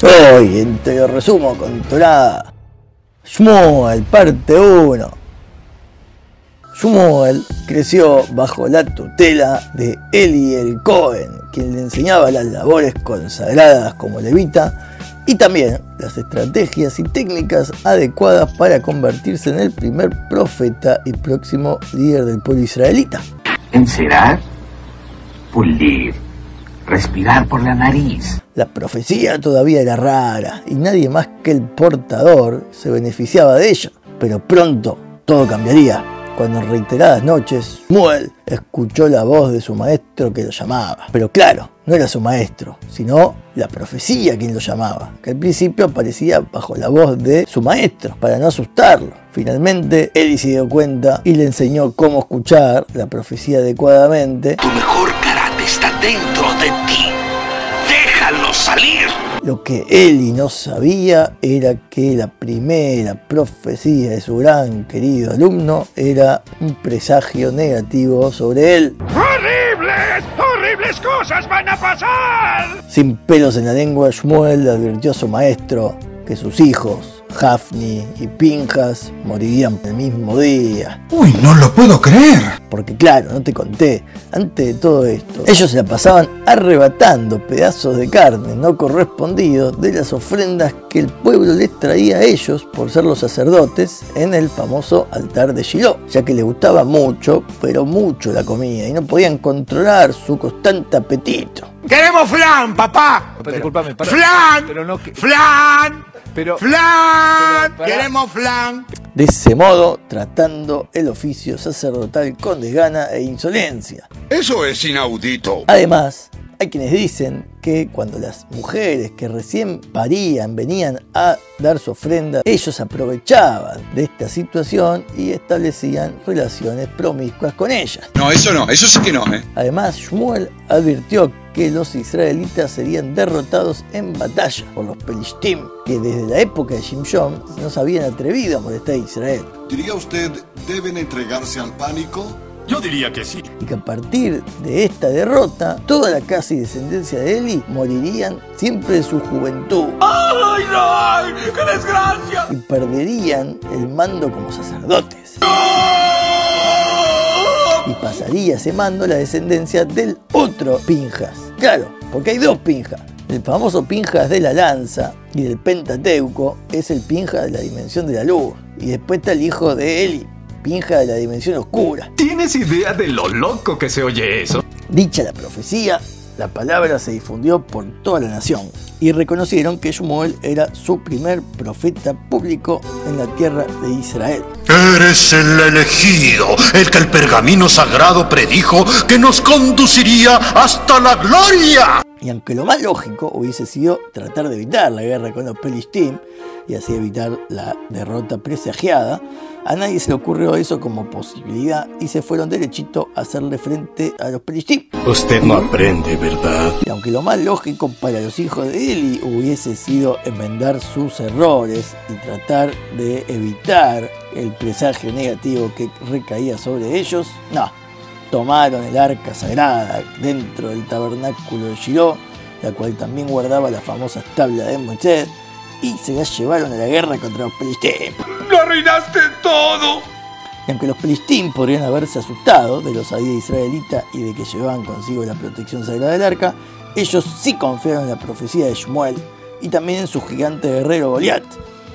Hoy en Te lo resumo con Torada. Shmuel, parte 1. Shmuel creció bajo la tutela de Eli el Cohen, quien le enseñaba las labores consagradas como levita y también las estrategias y técnicas adecuadas para convertirse en el primer profeta y próximo líder del pueblo israelita. Encerar, pulir, respirar por la nariz. La profecía todavía era rara y nadie más que el portador se beneficiaba de ella, pero pronto todo cambiaría cuando en reiteradas noches Muel escuchó la voz de su maestro que lo llamaba. Pero claro, no era su maestro, sino la profecía quien lo llamaba, que al principio aparecía bajo la voz de su maestro, para no asustarlo. Finalmente, Eli se dio cuenta y le enseñó cómo escuchar la profecía adecuadamente. Tu mejor karate está dentro de ti. Déjalo salir. Lo que Eli no sabía era que la primera profecía de su gran querido alumno era un presagio negativo sobre él. ¡Horribles! ¡Horribles cosas van a pasar! Sin pelos en la lengua, Shmuel advirtió a su maestro que sus hijos, Hafni y Pinjas, morirían el mismo día. Uy, no lo puedo creer. Porque claro, no te conté, antes de todo esto, ellos se la pasaban arrebatando pedazos de carne no correspondidos de las ofrendas que el pueblo les traía a ellos por ser los sacerdotes en el famoso altar de Shiloh, ya que les gustaba mucho, pero mucho la comida y no podían controlar su constante apetito. ¡Queremos flan, papá! Pero, disculpame, para. ¡Flan! Pero no que- ¡Flan! Pero. ¡Flan! Pero. ¡Queremos flan! De ese modo, tratando el oficio sacerdotal con desgana e insolencia. Eso es inaudito. Además, hay quienes dicen que cuando las mujeres que recién parían venían a dar su ofrenda, ellos aprovechaban de esta situación y establecían relaciones promiscuas con ellas. No, eso no, eso sí que no, ¿eh? Además, Shmuel advirtió que los israelitas serían derrotados en batalla por los Pelishtim, que desde la época de Shimshon no se habían atrevido a molestar a Israel. ¿Diría usted, deben entregarse al pánico? Yo diría que sí. y que a partir de esta derrota, toda la casa y descendencia de Eli morirían siempre de su juventud ¡Ay, no! ¡Qué desgracia! y perderían el mando como sacerdotes. Y pasaría ese mando la descendencia del otro Pinjas. Claro, porque hay dos Pinjas. El famoso Pinjas de la lanza y del Pentateuco es el Pinjas de la dimensión de la luz. Y después está el hijo de Eli, De la dimensión oscura. ¿Tienes idea de lo loco que se oye eso? Dicha la profecía, la palabra se difundió por toda la nación y reconocieron que Shmuel era su primer profeta público en la tierra de Israel. Eres el elegido, el que el pergamino sagrado predijo que nos conduciría hasta la gloria. Y aunque lo más lógico hubiese sido tratar de evitar la guerra con los Pelistim y así evitar la derrota presagiada, a nadie se le ocurrió eso como posibilidad y se fueron derechito a hacerle frente a los Pelistim. Usted no aprende, ¿verdad? Y aunque lo más lógico para los hijos de Eli hubiese sido enmendar sus errores y tratar de evitar el presagio negativo que recaía sobre ellos, no. Tomaron el arca sagrada dentro del tabernáculo de Shiloh, la cual también guardaba las famosas tablas de Moisés, y se las llevaron a la guerra contra los Pelistim. ¡Lo arruinaste todo! Y aunque los Pelistim podrían haberse asustado de los osadía israelita y de que llevaban consigo la protección sagrada del arca, ellos sí confiaron en la profecía de Shmuel y también en su gigante guerrero Goliat,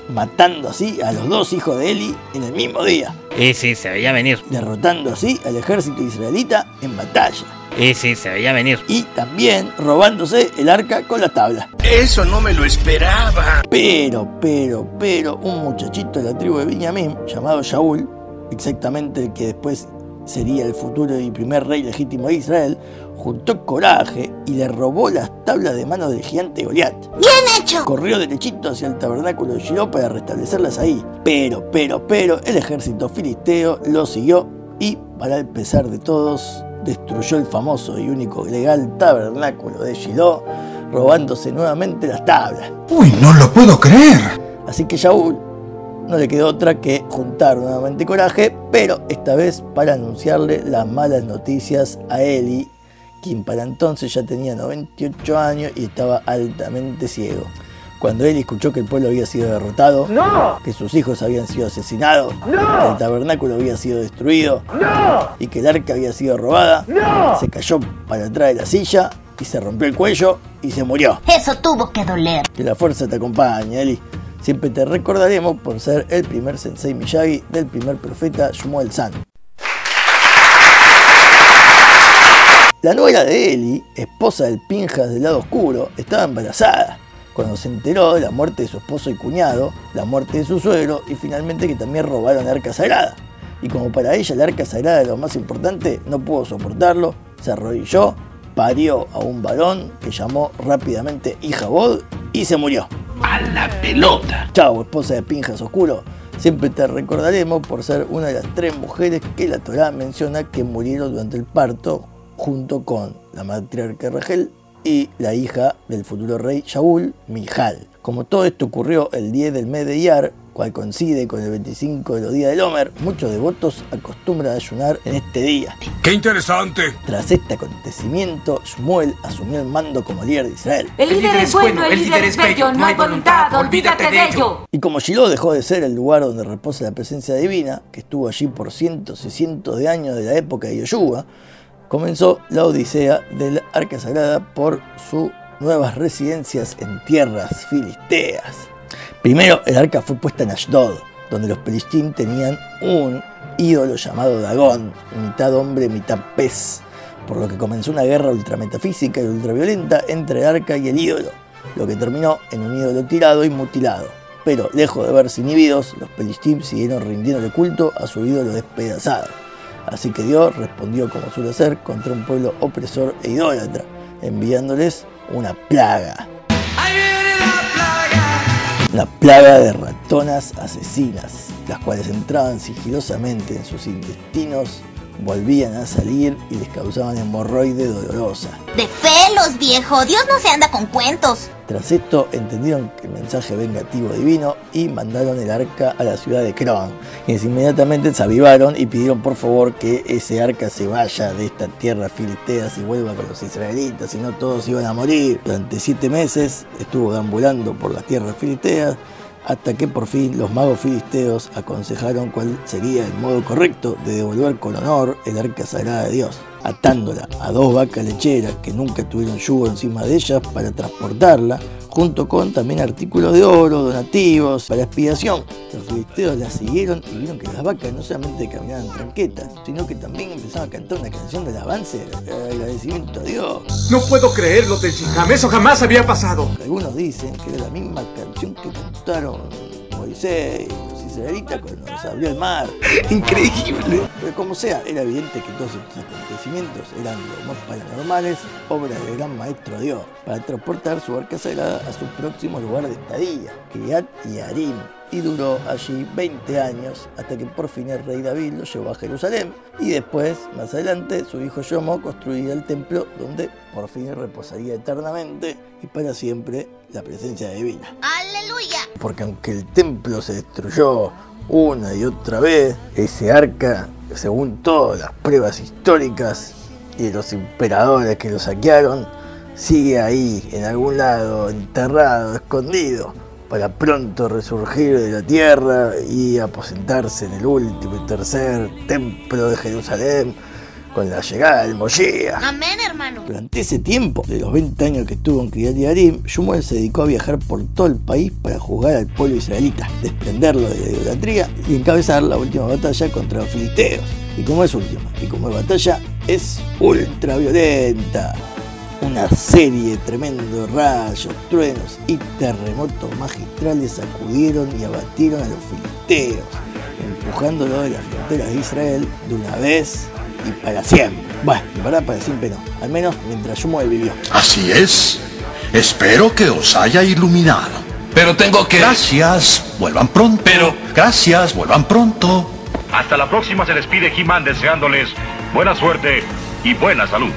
matando así a los dos hijos de Eli en el mismo día, Y sí, se veía venir. derrotando así al ejército israelita en batalla Y sí, se veía venir. y también robándose el arca con la tabla. Eso no me lo esperaba. Pero, pero, pero, un muchachito de la tribu de Benjamín, llamado Shaul, exactamente el que después sería el futuro y primer rey legítimo de Israel, juntó coraje y le robó las tablas de mano del gigante Goliat. ¡Bien hecho! Corrió derechito hacia el tabernáculo de Shiloh para restablecerlas ahí. Pero, pero, pero, el ejército filisteo lo siguió y, para el pesar de todos, destruyó el famoso y único legal tabernáculo de Shiloh, robándose nuevamente las tablas. Uy, no lo puedo creer. Así que Shaul no le quedó otra que juntar nuevamente coraje, pero esta vez para anunciarle las malas noticias a Eli, quien para entonces ya tenía 98 años y estaba altamente ciego. Cuando Eli escuchó que el pueblo había sido derrotado, que sus hijos habían sido asesinados, que el tabernáculo había sido destruido y que el arca había sido robada, se cayó para atrás de la silla y se rompió el cuello y se murió. Eso tuvo que doler. Que la fuerza te acompañe, Eli. Siempre te recordaremos por ser el primer sensei Miyagi del primer profeta Shmuel San. La nuera de Eli, esposa del Pinjas del lado oscuro, estaba embarazada cuando se enteró de la muerte de su esposo y cuñado, la muerte de su suegro y finalmente que también robaron la arca sagrada. Y como para ella la arca sagrada era lo más importante, no pudo soportarlo, se arrodilló, parió a un varón que llamó rápidamente Ijabod y se murió. A la pelota. Chao, esposa de Pinjas Oscuro. Siempre te recordaremos por ser una de las tres mujeres que la Torá menciona que murieron durante el parto junto con la matriarca Rachel y la hija del futuro rey Shaul, Mijal. Como todo esto ocurrió el 10 del mes de Iyar, cual coincide con el 25 de los días del Homer, muchos devotos acostumbran a ayunar en este día. ¡Qué interesante! Tras este acontecimiento, Shmuel asumió el mando como líder de Israel. El líder es bueno, el líder es bello, no hay voluntad, olvídate de ello. Y como Shiloh dejó de ser el lugar donde reposa la presencia divina, que estuvo allí por cientos y cientos de años de la época de Yoshua, comenzó la odisea del Arca Sagrada por sus nuevas residencias en tierras filisteas. Primero, el arca fue puesta en Ashdod, donde los pelistín tenían un ídolo llamado Dagón, mitad hombre, mitad pez, por lo que comenzó una guerra ultrametafísica y ultraviolenta entre el arca y el ídolo, lo que terminó en un ídolo tirado y mutilado. Pero, lejos de verse inhibidos, los pelistín siguieron rindiéndole culto a su ídolo despedazado. Así que Dios respondió como suele hacer contra un pueblo opresor e idólatra, enviándoles una plaga. Una plaga de ratonas asesinas, las cuales entraban sigilosamente en sus intestinos, volvían a salir y les causaban hemorroide dolorosa. De pelos, viejo. Dios no se anda con cuentos. Tras esto entendieron el mensaje vengativo divino y mandaron el arca a la ciudad de Cron. Quienes inmediatamente se avivaron y pidieron por favor que ese arca se vaya de esta tierra filistea y vuelva con los israelitas, si no todos iban a morir. Durante siete meses estuvo deambulando por las tierras filisteas hasta que por fin los magos filisteos aconsejaron cuál sería el modo correcto de devolver con honor el arca sagrada de Dios, atándola a dos vacas lecheras que nunca tuvieron yugo encima de ellas para transportarla, junto con también artículos de oro, donativos, para expiación. Los filisteos la siguieron y vieron que las vacas no solamente caminaban tranquetas, sino que también empezaron a cantar una canción del avance, de agradecimiento a Dios. No puedo creerlo, Tenchikam. Eso jamás había pasado. Algunos dicen que era la misma canción que cantaron Moisés y los israelitas cuando se abrió el mar. Increíble. Pero como sea, era evidente que todos estos acontecimientos eran lo más paranormales, obras del gran maestro Dios, para transportar su arca sagrada a su próximo lugar de estadía, Kriat Yarim, y duró allí 20 años hasta que por fin el rey David lo llevó a Jerusalén y después, más adelante, su hijo Yomo construiría el templo donde por fin reposaría eternamente y para siempre la presencia divina. Aleluya. Porque aunque el templo se destruyó una y otra vez, ese arca, según todas las pruebas históricas y los emperadores que lo saquearon, sigue ahí, en algún lado, enterrado, escondido, para pronto resurgir de la tierra y aposentarse en el último y tercer templo de Jerusalén con la llegada del Moshiach. Amén, Durante ese tiempo, de los 20 años que estuvo en Kriyat Yarim, Shmuel se dedicó a viajar por todo el país para juzgar al pueblo israelita, desprenderlo de la idolatría y encabezar la última batalla contra los filisteos. Y como es última, y como es batalla, es ultra violenta. Una serie de tremendos rayos, truenos y terremotos magistrales sacudieron y abatieron a los filisteos, empujándolo de las fronteras de Israel de una vez y para siempre. Bueno, verdad para siempre no, al menos mientras Shmuel vivió. Así es. Espero que os haya iluminado. Pero tengo que... Gracias. Vuelvan pronto. Pero- Gracias. Vuelvan pronto. Hasta la próxima se despide He-Man deseándoles buena suerte y buena salud.